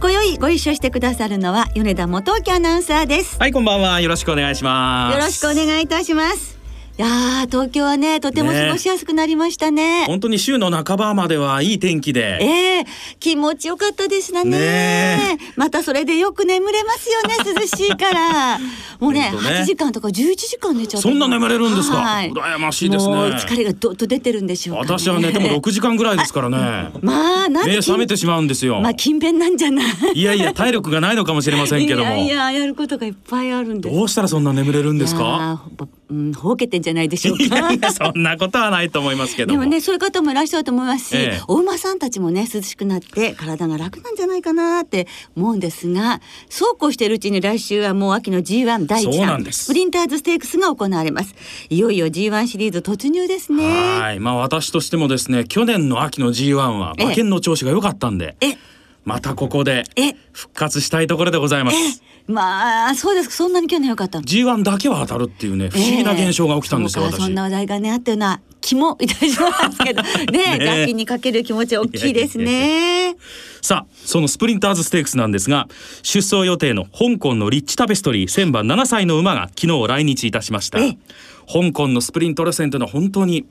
今宵ご一緒してくださるのは米田元明アナウンサーです。はいこんばんは。よろしくお願いします。よろしくお願いいたしますいや東京はねとても過ごしやすくなりましたね。本当に週の半ばまではいい天気で。ええー、気持ちよかったですね。ね。またそれでよく眠れますよね 涼しいから。もうねね。8時間とか11時間寝ちゃうそんな眠れるんですか、はい、羨ましいですね。疲れがどっと出てるんでしょう、ね、私は寝ても6時間ぐらいですからね。まあ目覚めてしまうんですよ。まあ勤勉なんじゃない。いやいや体力がないのかもしれませんけども。いやいややることがいっぱいあるんです。どうしたらそんな眠れるんですか？うん、ほうけてんじゃないでしょうか。そんなことはないと思いますけどでもね、そういう方もいらっしゃると思いますし、ええ、お馬さんたちもね、涼しくなって体が楽なんじゃないかなって思うんですが、そうこうしているうちに来週はもう秋の G1 第1弾、スプリンターズステークスが行われます。いよいよ G1 シリーズ突入ですね。はい、まあ私としてもですね、去年の秋の G1 は馬券の調子が良かったんで。えまたここで復活したいところでございます。まあそうです。そんなに去年良かった。G1 だけは当たるっていうね不思議な現象が起きたんですよ、えー、そんな話題がねあったような気もいたしますけど。ねね楽器にかける気持ち大きいですね。さあそのスプリンターズステークスなんですが出走予定の香港のリッチタペストリー1000番7歳の馬が昨日来日いたしました、香港のスプリント路線というのは本当に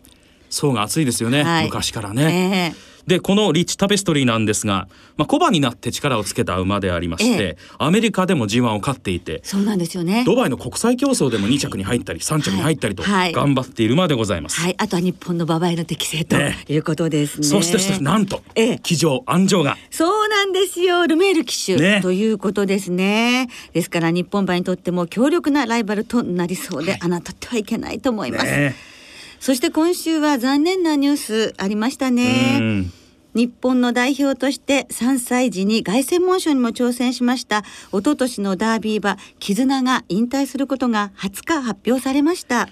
層が厚いですよね、はい、昔からね、えーでこのリッチタペストリーなんですが、まあ、小馬になって力をつけた馬でありまして、ええ、アメリカでも G1 を勝っていてそうなんですよね。ドバイの国際競争でも2着に入ったり3着に入ったりと頑張っている馬でございます、はい、はい、あとは日本の馬場への適正ということですね、そしてなんと、ええ、騎乗安城が。そうなんですよ。ルメール騎手、ね、ということですね。ですから日本馬にとっても強力なライバルとなりそうで、はい、あなたってはいけないと思います、ねそして今週は残念なニュースありましたね。日本の代表として3歳児に凱旋門賞にも挑戦しました。一昨年のダービー馬絆が引退することが20日発表されました。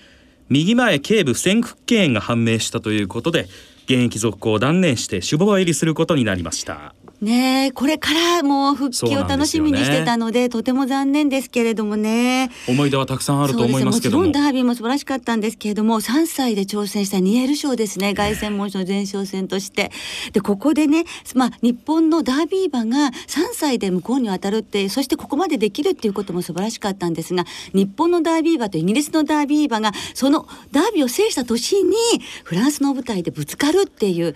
右前頸部不全腹筋炎が判明したということで現役続行を断念して首謀入りすることになりましたねこれからもう復帰を楽しみにしてたので、ね、とても残念ですけれどもね。思い出はたくさんあると思いますけども。もちろんダービーも素晴らしかったんですけれども3歳で挑戦したニエル賞ですね凱旋門賞前哨戦として。でここでね、まあ、日本のダービー馬が3歳で向こうに渡るってそしてここまでできるっていうことも素晴らしかったんですが日本のダービー馬とイギリスのダービー馬がそのダービーを制した年にフランスの舞台でぶつかるっていう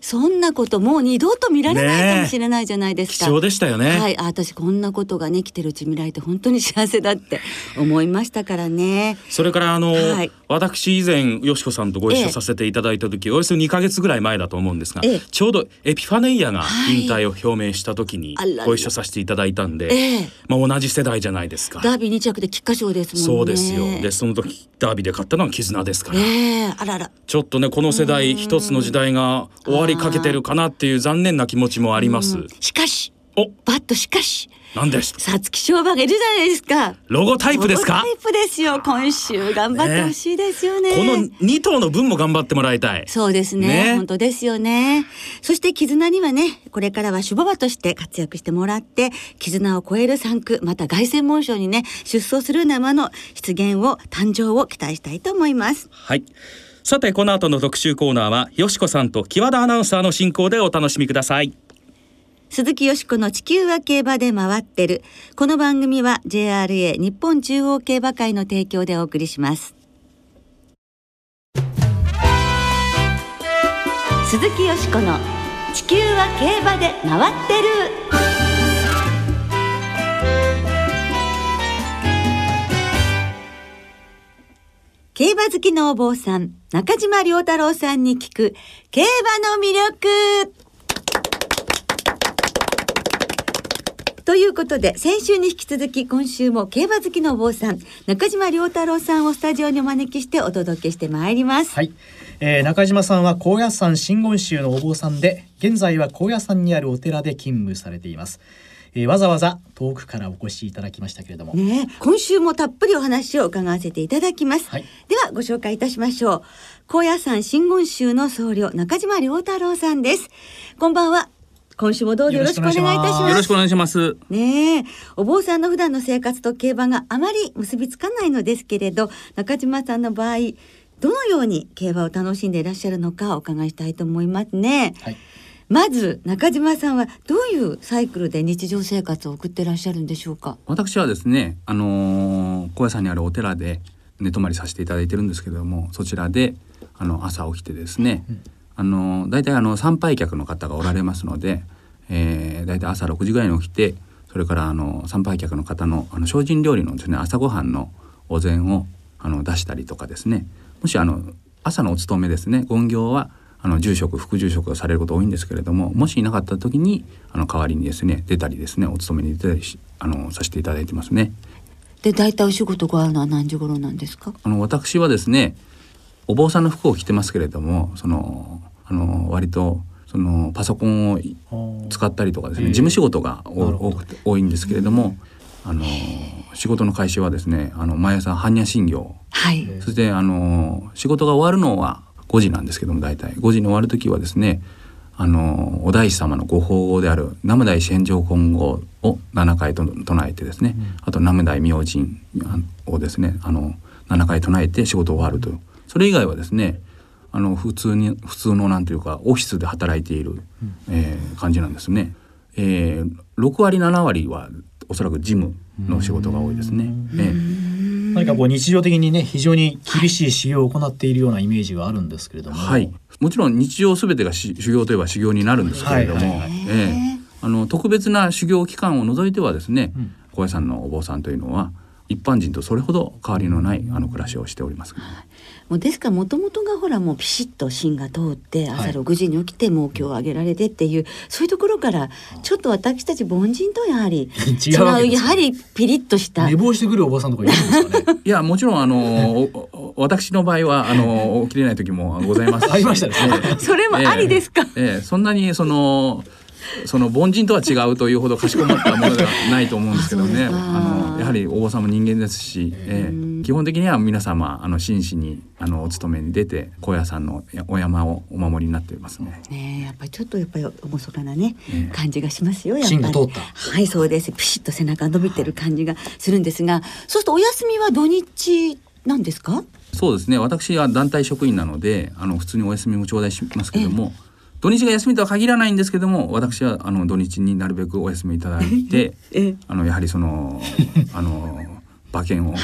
そんなこともう二度と見られないかもしれないじゃないですか。貴重でしたよね。はい、私こんなことがね来てるうち見られて本当に幸せだって思いましたからね。それからあの、はい、私以前よしこさんとご一緒させていただいた時、ええ、およそ2か月ぐらい前だと思うんですが、え、ちょうどエピファネイアが引退を表明した時にご一緒させていただいたんで、まあ同じ世代じゃないですか。ダービー2着で菊花賞ですもんね。そうですよ。でその時ダービーで勝ったのは絆ですから。あらら。ちょっとねこの世代一つの時代が終わりかけてるかなっていう残念な気持ちもあります。しかし、おバットしかし。何です？さつき商売がいるじゃないですか。ロゴタイプですか？タイプですよ。今週頑張ってほしいですよね。ねこの二頭の分も頑張ってもらいたい。そうですね。ね本当ですよね。そして絆にはね、これからは守護馬として活躍してもらって、絆を超える産区、また凱旋門賞にね、出走する生の出現を誕生を期待したいと思います。はい。さてこの後の特集コーナーはよしこさんと木和田アナウンサーの進行でお楽しみください。鈴木よしこの地球は競馬で回ってる。この番組は JRA 日本中央競馬会の提供でお送りします。鈴木よしこの地球は競馬で回ってる。競馬好きのお坊さん、中島良太郎さんに聞く、競馬の魅力ということで、先週に引き続き今週も競馬好きのお坊さん、中島良太郎さんをスタジオにお招きしてお届けしてまいります。はい。えー、中島さんは高野山真言宗のお坊さんで、現在は高野山にあるお寺で勤務されています。えー、わざわざ遠くからお越しいただきましたけれども、ね、今週もたっぷりお話を伺わせていただきます、はい、ではご紹介いたしましょう。高野山真言宗の僧侶中島良太郎さんです。こんばんは。今週もどうぞよろしくお願いいたします。よろしくお願いします。ねお坊さんの普段の生活と競馬があまり結びつかないのですけれど中島さんの場合どのように競馬を楽しんでいらっしゃるのかお伺いしたいと思いますね、はいまず中島さんはどういうサイクルで日常生活を送ってらっしゃるんでしょうか？私はですねあのー、高野山にあるお寺で寝泊まりさせていただいてるんですけれどもそちらであの朝起きてですね、うん、あの大体あの参拝客の方がおられますので、えー、大体朝6時ぐらいに起きてそれからあの参拝客の方のあの精進料理のですね朝ごはんのお膳をあの出したりとかですね。もしあの朝のお勤めですね勤業はあの住職副住職がされること多いんですけれどももしいなかった時にあの代わりにですね出たりですねお勤めに出たりしあのさせていただいてますね。で大体お仕事があるのは何時頃なんですか？あの私はですねお坊さんの服を着てますけれどもそのあの割とそのパソコンを使ったりとかですね事務仕事が多くて多いんですけれどもあの仕事の開始はですねあの毎朝般若心経、はい、そしてあの仕事が終わるのは5時なんですけども大体。5時に終わる時はですねあのお大師様のご法号である南無大師返上金剛を7回と唱えてですね、うん、あと南無大明神をですねあの7回唱えて仕事終わるとそれ以外はですねあの普通に普通のなんていうかオフィスで働いている、うん、えー、感じなんですね。えー、6割7割はおそらく事務の仕事が多いですね。えー。何かこう日常的にね非常に厳しい修行を行っているようなイメージがあるんですけれども、はい、もちろん日常すべてが修行といえば修行になるんですけれども、はい。はい、え。ー、あの特別な修行期間を除いてはですね、うん、高野山のお坊さんというのは一般人とそれほど変わりのないあの暮らしをしております。もうですからもともとがほらもうピシッと芯が通って朝6時に起きてもう今日上げられてっていう、はい、そういうところからちょっと私たち凡人とやはり違うやはりピリッとした寝坊してくるおばさんとかいるんですかね。いやもちろんあの私の場合はあの起きれない時もございます ありましたね、それもありですか、えー、えー、そんなにそのその凡人とは違うというほどかしこまったものではないと思うんですけどね。あのやはりお坊さんも人間ですし、えー、基本的には皆様あの真摯にあのお勤めに出て高野山のお山をお守りになっていますね。ねやっぱりちょっとやっぱり厳かなね、ね感じがしますよやっぱり。はいそうです。ピシッと背中伸びてる感じがするんですが、はい、そうするとお休みは土日なんですか？そうですね。私は団体職員なのであの普通にお休みも頂戴しますけども。えー土日が休みとは限らないんですけども私はあの土日になるべくお休みいただいて あのやはりその あの馬券を、はい、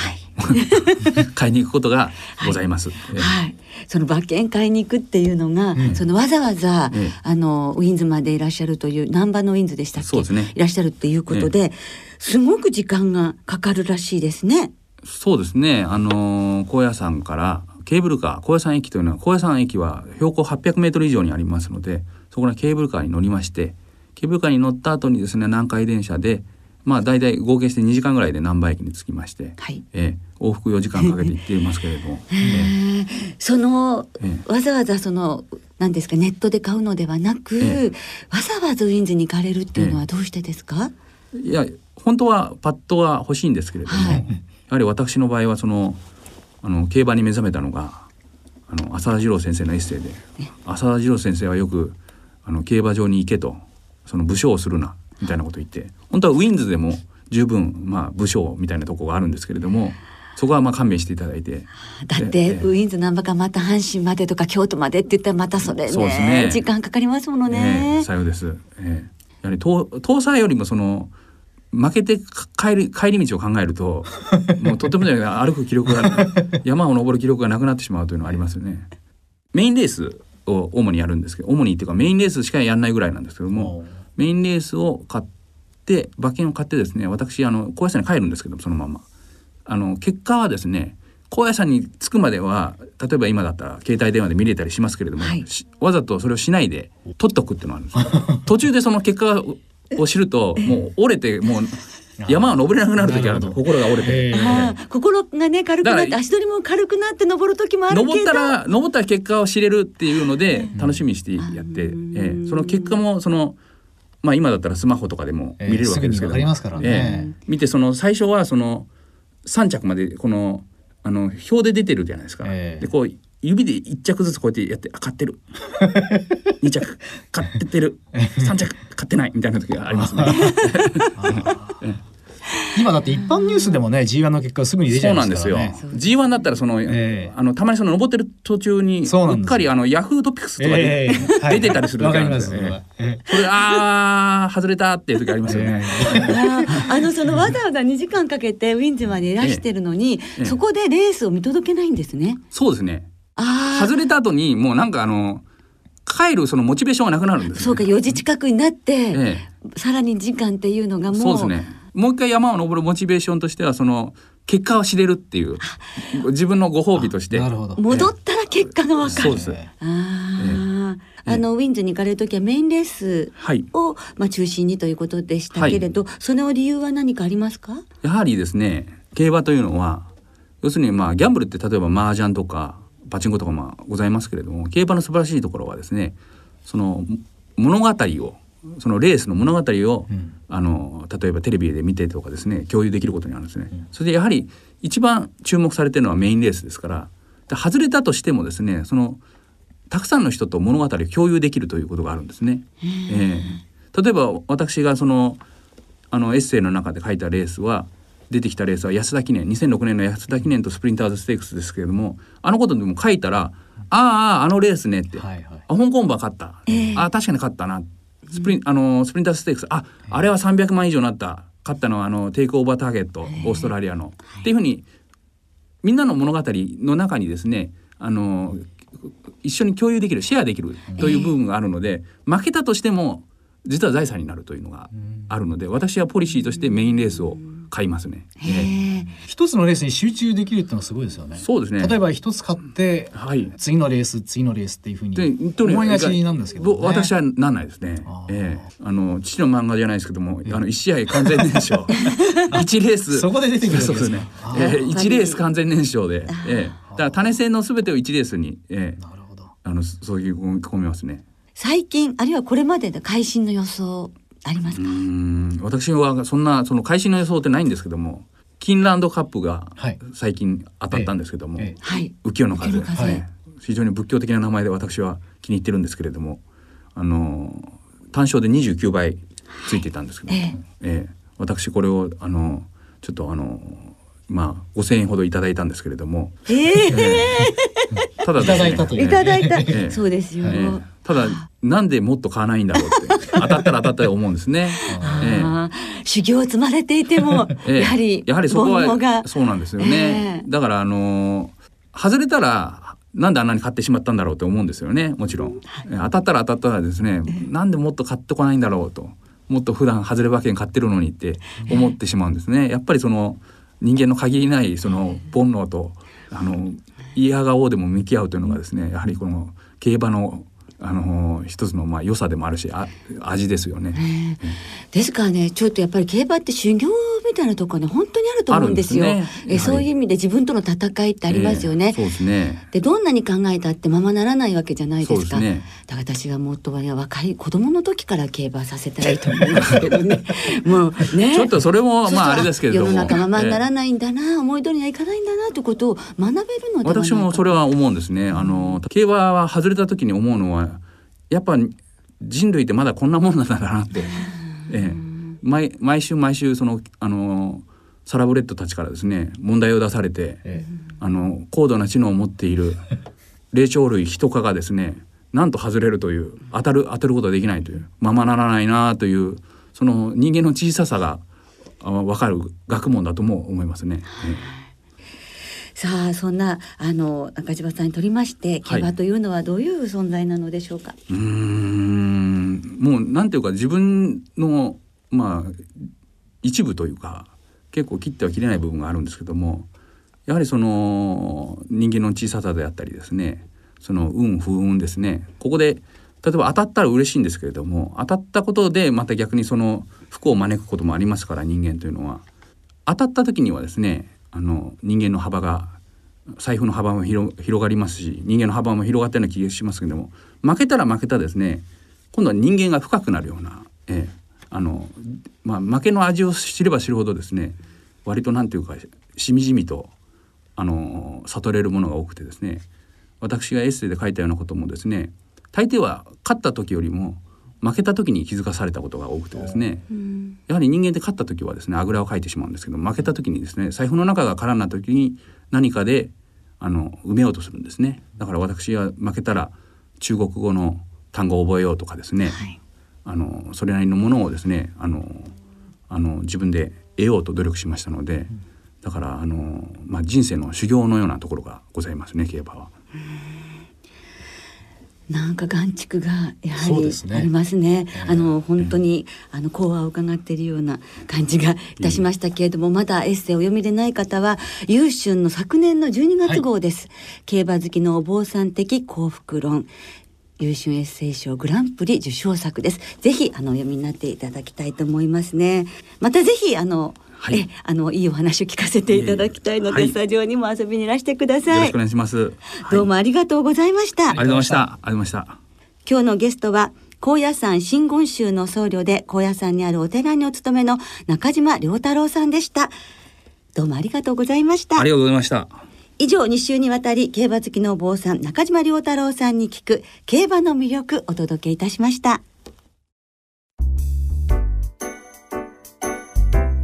買いに行くことがございます。はい、はい、その馬券買いに行くっていうのが、うん、そのわざわざ、ええ、あのウィンズまでいらっしゃるという難波のウィンズでしたっけ？そうです、ね、いらっしゃるっていうことで、え、すごく時間がかかるらしいですね。そうですね。あの高野山からケーブルカー高野山駅というのは高野山駅は標高800メートル以上にありますのでそこのケーブルカーに乗りましてケーブルカーに乗った後にですね南海電車でまあ大体合計して2時間ぐらいで難波駅に着きまして、はい、えー、往復4時間かけて行っていますけれども、えー、その、えー、わざわざその何ですかネットで買うのではなく、えー、わざわざウィンズに行かれるっていうのはどうしてですか、いや本当はパッドは欲しいんですけれども、はい、やはり私の場合はそのあの競馬に目覚めたのがあの浅田次郎先生のエッセイで浅田次郎先生はよくあの競馬場に行けとその武将をするなみたいなこと言って本当はウィンズでも十分まあ武将みたいなとこがあるんですけれどもそこはまあ勘弁していただいてだってウィンズ難波かまた阪神までとか京都までって言ったらまたそれね、ね、時間かかりますものね。ねさようです、えー、やはりよりもその負けて帰り帰り道を考えると もうとてもじゃない歩く記録が 山を登る記録がなくなってしまうというのはありますよね。メインレースを主にやるんですけど主にっていうかメインレースしかやらないぐらいなんですけどもメインレースを買って馬券を買ってですね私あの高野山に帰るんですけどそのまま。あの結果はですね高野山に着くまでは例えば今だったら携帯電話で見れたりしますけれども、はい、わざとそれをしないで取っとくっていうのがあるんです途中でその結果を知るともう折れてもう山は登れなくなる時あると心が折れて、心がね軽くなって足取りも軽くなって登る時もある登ったら登った結果を知れるっていうので楽しみにしてやって、えー、その結果もそのまあ今だったらスマホとかでも見れるわけですけど、えーすぐにわかりますからね。ええ。見てその最初はその3着までこのあの表で出てるじゃないですか。ええ。でこう指で1着ずつこうやってやってあ買ってる。2着。買ってる。3着。買ってないみたいな時がありますね。今だって一般ニュースでもね G1 の結果すぐに出ちゃいうまそなんですよ。す。からね。。G1 だったらその、ええ。あのたまにその登ってる途中にそうっかりあのヤフートピックスとかで、出てたりする時んですすよ、それはえそれあー外れたっていう時ありますよね。えあーあのそのわざわざ2時間かけてウィンズまでいらしてるのに、ええ。そこでレースを見届けないんですね。そうですね。外れた後にもうなんかあの帰るそのモチベーションがなくなるんです、ね。そうか4時近くになって、ええさらに時間っていうのがもうそうですね。もう一回山を登るモチベーションとしてはその結果を知れるっていう自分のご褒美として。なるほど。戻ったら結果がわかる。そうです。ああ、あのウィンズに行かれる時はメインレースはい。を、まあ、中心にということでしたけれど、その理由は何かありますか？やはりですね競馬というのは要するにまあギャンブルって例えば麻雀とかパチンコとかまあございますけれども競馬の素晴らしいところはですねその物語をそのレースの物語を、うんあの例えばテレビで見てとかですね共有できることになるんですね。それでやはり一番注目されてるのはメインレースですからで外れたとしてもですねそのたくさんの人と物語を共有できるということがあるんですね。ええ例えば私がそのあのエッセイの中で書いたレースは出てきたレースは安田記念2006年の安田記念とスプリンターズステークスですけれどもあのことでも書いたら「あああのレースね」って「はいはい。あ香港馬勝った、あ確かに勝ったな」スプリンあのスプリンターズステークスああれは300万以上になった。勝ったのはあのテイクオーバーターゲットオーストラリアの、っていうふうにみんなの物語の中にですねあの一緒に共有できるシェアできるという部分があるので、負けたとしても実は財産になるというのがあるので私はポリシーとしてメインレースを買いますね。一つのレースに集中できるってのはすごいですよね。そうですね例えば一つ買ってはい次のレース次のレースっていうふうに思いがちなんですけど、ね。ぼ私はなんないですねあ。ーええあの父の漫画じゃないですけども、あの一試合完全燃焼、一レースそこで出てくるそうですねですか。あ。えーえ一レース完全燃焼で、ええだから種銭のすべてを一レースに、ええなるほど。あのそういう込めますね。最近あるいはこれまでの会心の予想ありますうか、ん。私はそんなその会心の予想ってないんですけども、キンランドカップがはい。最近当たったんですけども、はい。浮世の風。浮世の風。はい非常に仏教的な名前で私は気に入ってるんですけれどもあの単勝で29倍ついていたんですけども、ええ。ええ。私これをあのちょっとあのまあ5,000円ほどいただいたんですけれども、ええ。ええ。ただねいただいたという。いただいた、ええ。そうですよ、ええただなんでもっと買わないんだろうって 当たったら当たったで思うんですね。ええ。ああ修行を積まれていても、ええ。やはりやはりそこはそうなんですよね、ええ。だからあのー外れたらなんであんなに買ってしまったんだろうって思うんですよね。もちろん、え当たったら当たったらですね、なんでもっと買ってこないんだろうともっと普段外れ馬券買ってるのにって思ってしまうんですね。やっぱりその人間の限りないその煩悩とあの嫌がおうでも向き合うというのがですねやはりこの競馬のあの一つのまあ良さでもあるしあ味ですよね。ですからねちょっとやっぱり競馬って修行みたいなところね本当にあると思うんですよ。すね。えそういう意味で自分との戦いってありますよね、ええそうですね。でどんなに考えたってままならないわけじゃないですか。すね。だから私はもっとは若い子供の時から競馬させたらいいと思いますけどね。もうね。ちょっとそれもまああれですけれども。世の中ままにならえないんだな、思い通りにはいかないんだなということを学べるのでは私もそれは思うんですね。あの競馬は外れた時に思うのはやっぱ人類ってまだこんなもんなんだなって。ええ毎毎週毎週そのあのサラブレッドたちからですね問題を出されて、えあの高度な知能を持っている霊長類ヒト科がですねなんと外れるという当たる当てることができないというままならないなというその人間の小ささがあ分かる学問だとも思いますね。えさあそんなあの中島さんにとりまして競馬というのはどういう存在なのでしょうか、えうーんもうなんていうか自分のまあ一部というか結構切っては切れない部分があるんですけどもやはりその人間の小ささであったりですねその運不運ですねここで例えば当たったら嬉しいんですけれども当たったことでまた逆にその不幸を招くこともありますから人間というのは。当たった時にはですねあの人間の幅が財布の幅も広広がりますし人間の幅も広がったような気がしますけども負けたら負けたですね今度は人間が深くなるような、ええあのまあ負けの味を知れば知るほどですね割となんていうかしみじみとあの悟れるものが多くてですね私がエッセイで書いたようなこともですね大抵は勝った時よりも負けた時に気づかされたことが多くてですね、うん。やはり人間って勝った時はですねあぐらをかいてしまうんですけど負けた時にですね財布の中が空になった時に何かであの埋めようとするんですね。だから私は負けたら中国語の単語を覚えようとかですね、はいあのそれなりのものをですねあのあの自分で得ようと努力しましたので、だからあの、まあ、人生の修行のようなところがございますね競馬は。なんか眼蓄がやはりそうですねありますね。あの本当にあの講話を伺っているような感じがいたしましたけれども、まだエッセイをお読みでない方は優春の昨年の12月号です。競馬好きのお坊さん的幸福論。優秀エッセイ賞グランプリ受賞作です。ぜひあのお読みになっていただきたいと思いますね。またぜひあの、はいえあのいいお話を聞かせていただきたいので、はいスタジオにも遊びにいらしてくださいよろしくお。願いします。どうもありがとうございました。ありがとうございました。ありがとうございました。今日のゲストは高野山真言宗の僧侶で高野山にあるお寺にお勤めの中島良太郎さんでしたどうもありがとうございましたありがとうございました。以上2週にわたり競馬好きのお坊さん中島良太郎さんに聞く競馬の魅力お届けいたしました。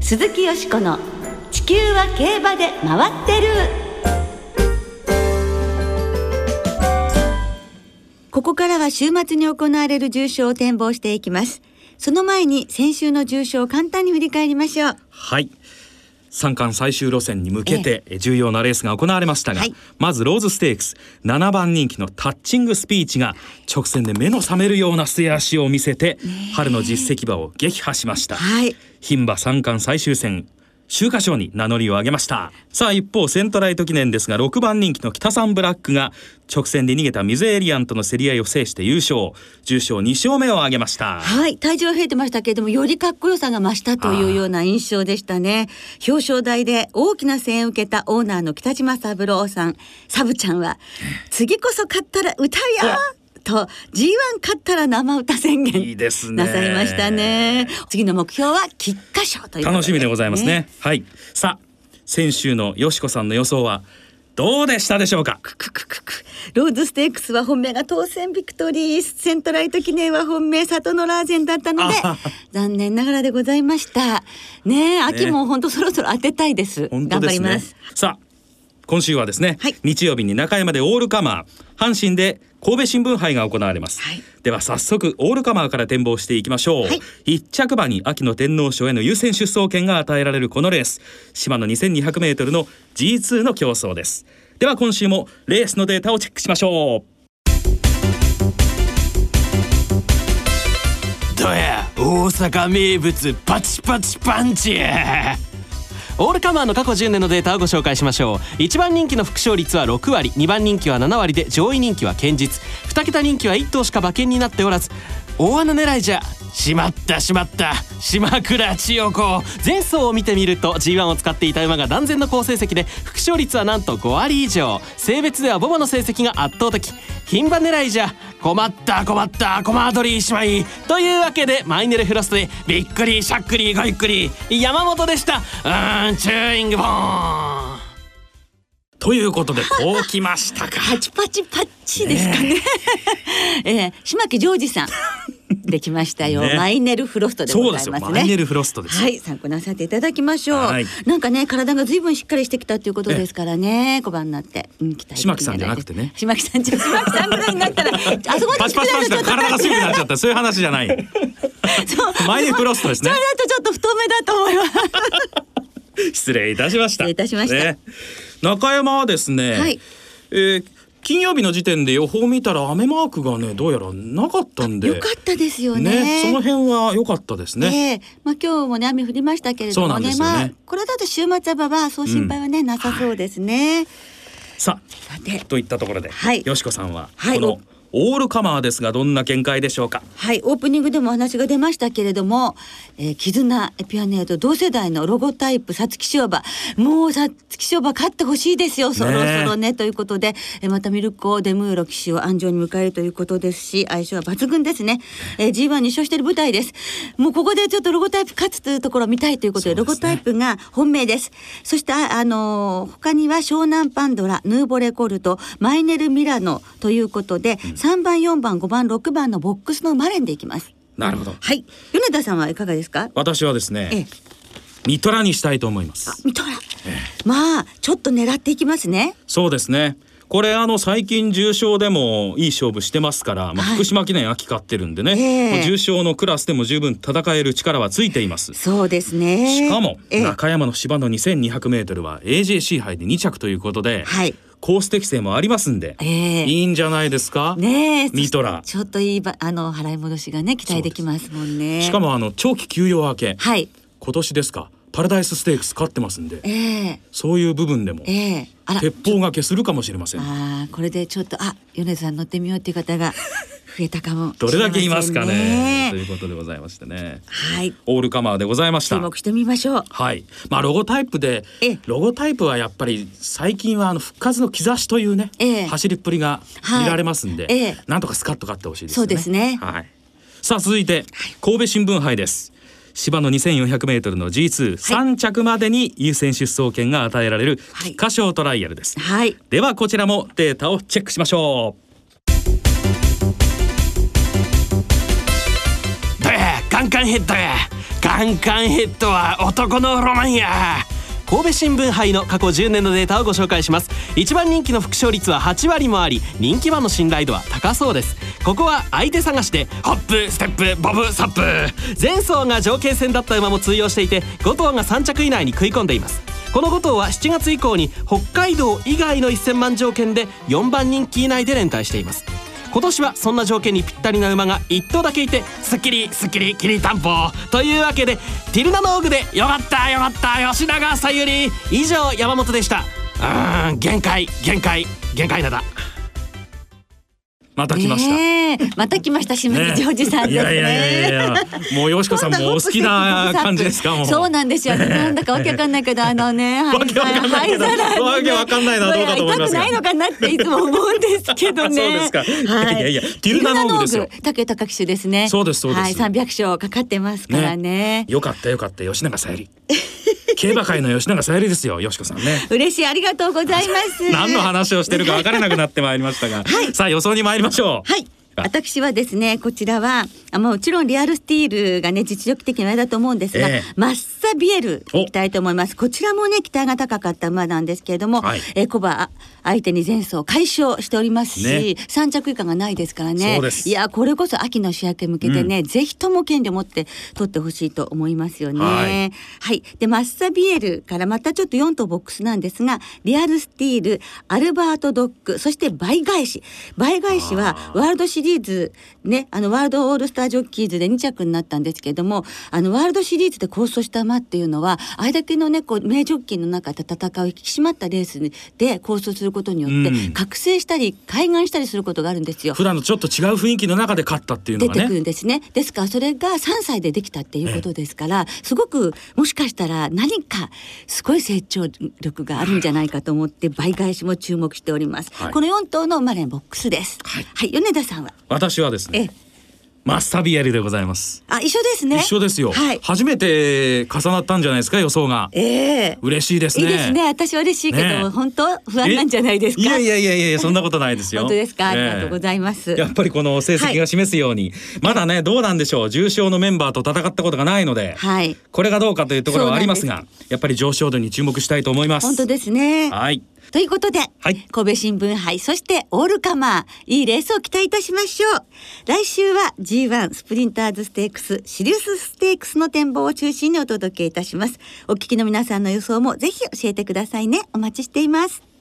鈴木よしこの地球は競馬で回ってる。ここからは週末に行われる重賞を展望していきます。その前に先週の重賞を簡単に振り返りましょう。はい。三冠最終路線に向けてえ重要なレースが行われましたが、はい。まずローズステークス7番人気のタッチングスピーチが直線で目の覚めるような末足を見せて春の実績馬を撃破しました、はい。牝馬三冠最終戦秋華賞に名乗りを上げました。さあ一方セントライト記念ですが6番人気の北サンブラックが直線で逃げたミズエリアンとの競り合いを制して優勝。重賞2勝目を挙げました。はい、体重は増えてましたけれども、よりかっこよさが増したというような印象でしたね。表彰台で大きな声援を受けたオーナーの北島三郎さん、サブちゃんは、次こそ勝ったら歌えよと G1 勝ったら生歌宣言いいですね。なさいましたね。次の目標は菊花賞という楽しみでございますね。はい。さあ、先週のよしこさんの予想はどうでしたでしょうか？くくくくローズステークスは本命がトーセンビクトリー。セントライト記念は本命サトノラーゼンだったのであ残念ながらでございました。ねえ秋も本当そろそろ当てたいです、頑張ります。さあ、今週はですね、はい。日曜日に中山でオールカマー、阪神で神戸新聞杯が行われます。はいでは早速オールカマーから展望していきましょう。はい一着馬に秋の天皇賞への優先出走権が与えられるこのレース、島の2200メートルの G2 の競争です。では今週もレースのデータをチェックしましょう。どや大阪名物パチパチパンチオールカマーの過去10年のデータをご紹介しましょう。1番人気の副勝率は6割。2番人気は7割で上位人気は堅実。2桁人気は1頭しか馬券になっておらず大穴狙いじゃ。しまったしまった。島倉千代子前走を見てみると G1 を使っていた馬が断然の好成績で副勝率はなんと5割以上。性別ではボバの成績が圧倒的。牝馬狙いじゃ困った困ったコマードリー姉妹というわけでマイネルフロストでびっくりしゃっくりごゆっくり。山本でした。うーんチューイングボーン。ということでこうきましたか。パチパチパッチですかね。え。え島木ジョージさん。できましたよ、ね。マイネルフロストでございますね。そうですよ。マイネルフロストですよ。はい、参考なさっていただきましょう。はい。なんかね、体がずいぶんしっかりしてきたということですからね、小番になって。うん、期待できる島木さんじゃなくてね。島木さんじゃ、島木さんぐらいになったら、あそこパチパチパチで体が強くなっちゃっった。そういう話じゃない。そう。マイネルフロストですね。それだとちょっと太めだと思います。失礼いたしました。失礼いたしました。中山はですね、はい。えー金曜日の時点で予報を見たら雨マークがねどうやらなかったんで、よかったですよね。その辺は良かったですね。ええ。まあ今日もね雨降りましたけれどもね。ね。まあこれだと週末ははそう心配はね、なさそうですね。ささて。あといったところで、はい。よしこさんは、はい。このオールカマーですがどんな見解でしょうか？はい、オープニングでもお話が出ましたけれども、えー、絆エピアネード同世代のロゴタイプ皐月賞馬もう皐月賞馬勝ってほしいですよ。そろそろねということで、えー、またミルコ・デムーロ騎手を安城に迎えるということですし相性は抜群ですね、え。ー、G1 に勝している舞台です。もうここでちょっとロゴタイプ勝つというところを見たいということで、ね、ロゴタイプが本命です。そしてあ、あのー、他には湘南パンドラヌーボレコルトマイネル・ミラノということで、うん3番4番5番6番のボックスのマレンでいきます。なるほど。はい。米田さんはいかがですか？私はですね、ええ、ミトラにしたいと思います。ミトラ、ええ、まあちょっと狙っていきますね。そうですね。これあの最近重賞でもいい勝負してますから、まあ、福島記念秋勝ってるんでね、はい、重賞のクラスでも十分戦える力はついています。そうですね。しかも中山の芝の 2200m は AJC 杯で2着ということで、はい、コース適性もありますんで、えー、いいんじゃないですか？ねミトラちょっといいばあの払い戻しがね期待できますもんね。しかもあの長期休養明け、はい、今年ですか？パラダイスステークス勝ってますんで、えー、そういう部分でも、えー、あら鉄砲がけするかもしれません。あこれでちょっとあ米津さん乗ってみようっていう方が 増えたかも、ね、どれだけいますかね。ということでございましてね。はい。オールカマーでございました。注目してみましょう。はい。まあロゴタイプでロゴタイプはやっぱり最近はあの復活の兆しというね、え走りっぷりが見られますんで、はい、なんとかスカッと勝ってほしいですね。そうですね。はい。さあ続いて神戸新聞杯です芝の 2400m の G23、はい、着までに優先出走権が与えられる菊花賞トライアルです、はい、ではこちらもデータをチェックしましょう。カンカンヘッドや。カンカンヘッドは男のロマンや。神戸新聞杯の過去10年のデータをご紹介します。一番人気の副勝率は8割もあり人気馬の信頼度は高そうですここは相手探しでホップステップボブサップ。前走が条件戦だった馬も通用していて5頭が3着以内に食い込んでいます。この5頭は7月以降に北海道以外の1000万条件で4番人気以内で連帯しています。今年はそんな条件にぴったりな馬が1頭だけいてすっきりすっきりきりたんぽというわけでティルナノーグでよかったよかった吉永さゆり以上山本でした。うん限界限界限界なだ。また来ました。ね、また来ました清水ジョージさんですね。ねいやいやいやいやもうよしこさんもお好きな感じですか。そうなんですよ。なんだかわけわかんないけど あのね、わけわかんないけど、わけわかんないなどうかと思いますないのかなっていつも思うんですけどね。そうですか。はい、いやいやティルナノーグですよ。竹高騎手ですね。そうですそうです。はい、三百勝かかってますからね。よかったよかった吉永小百合。競馬界の吉永小百合ですよ、よしこさんね。嬉しい、ありがとうございます。何の話をしてるか分からなくなってまいりましたが、はい、さあ予想に参りましょう。はい。私はですねこちらはあもちろんリアルスティールがね実力的なだと思うんですが、えー、マッサビエルいきたいと思います。こちらもね期待が高かった馬なんですけれども、はい、えー、コバ相手に前走解消しておりますし、ね、3着以下がないですからね。いやこれこそ秋の主役へ向けてね、うん、ぜひとも権利を持って取ってほしいと思いますよね。はい、はい、でマッサビエルからまたちょっと4頭ボックスなんですがリアルスティールアルバートドッグそして倍返し。倍返しはワー。ルドシリーズねあのワールドオールスタージョッキーズで2着になったんですけれどもあのワールドシリーズで構想した馬っていうのはあれだけのねこう名ジョッキーの中で戦う引き締まったレースで構想することによって、覚醒したり開眼したりすることがあるんですよ。普段のちょっと違う雰囲気の中で勝ったっていうのが、ね、出てくるんですね。ですからそれが3歳でできたっていうことですから、すごくもしかしたら何かすごい成長力があるんじゃないかと思って倍返しも注目しております。はい、この4頭のマレンボックスです。はい、はい、米田さんは？私はですね。えマスタビエルでございます。あ、一緒ですね。一緒ですよ。はい、初めて重なったんじゃないですか予想が。ええー、嬉しいですね。いいですね。私は嬉しいけど、ね、本当不安なんじゃないですか？いやいやいやいやそんなことないですよ。本当ですか？ありがとうございます。やっぱりこの成績が示すように、はい、まだねどうなんでしょう？重賞のメンバーと戦ったことがないので、はい、これがどうかというところはありますが、すやっぱり上昇度に注目したいと思います。本当ですね。はい。ということで、はい、神戸新聞杯、そしてオールカマー、いいレースを期待いたしましょう。来週は G1 スプリンターズステークス、シリウスステークスの展望を中心にお届けいたします。お聞きの皆さんの予想もぜひ教えてくださいね。お待ちしています。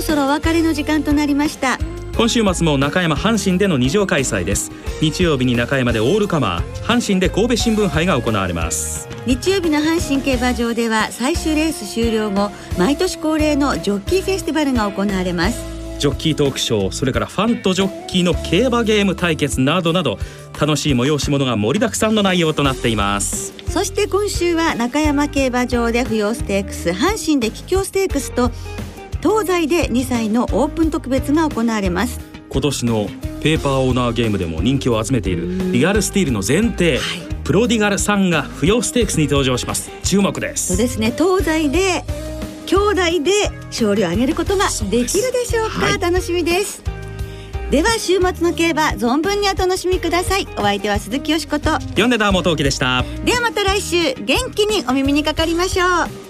ろそろお別れの時間となりました。今週末も中山阪神での2条開催です。日曜日に中山でオールカマー阪神で神戸新聞杯が行われます。日曜日の阪神競馬場では最終レース終了後毎年恒例のジョッキーフェスティバルが行われます。ジョッキートークショーそれからファンとジョッキーの競馬ゲーム対決などなど楽しい催し物が盛りだくさんの内容となっています。そして今週は中山競馬場で不要ステークス阪神で桔梗ステークスと東西で2歳のオープン特別が行われます。今年のペーパーオーナーゲームでも人気を集めているリアルスティールの前提、はい、プロディガルさんが不要ステークスに登場します。注目です。そうですね。東西で兄弟で勝利を挙げることができるでしょうか、はい、楽しみです。では週末の競馬存分にお楽しみください。お相手は鈴木よしこと。呼んでた元木でした。ではまた来週。元気にお耳にかかりましょう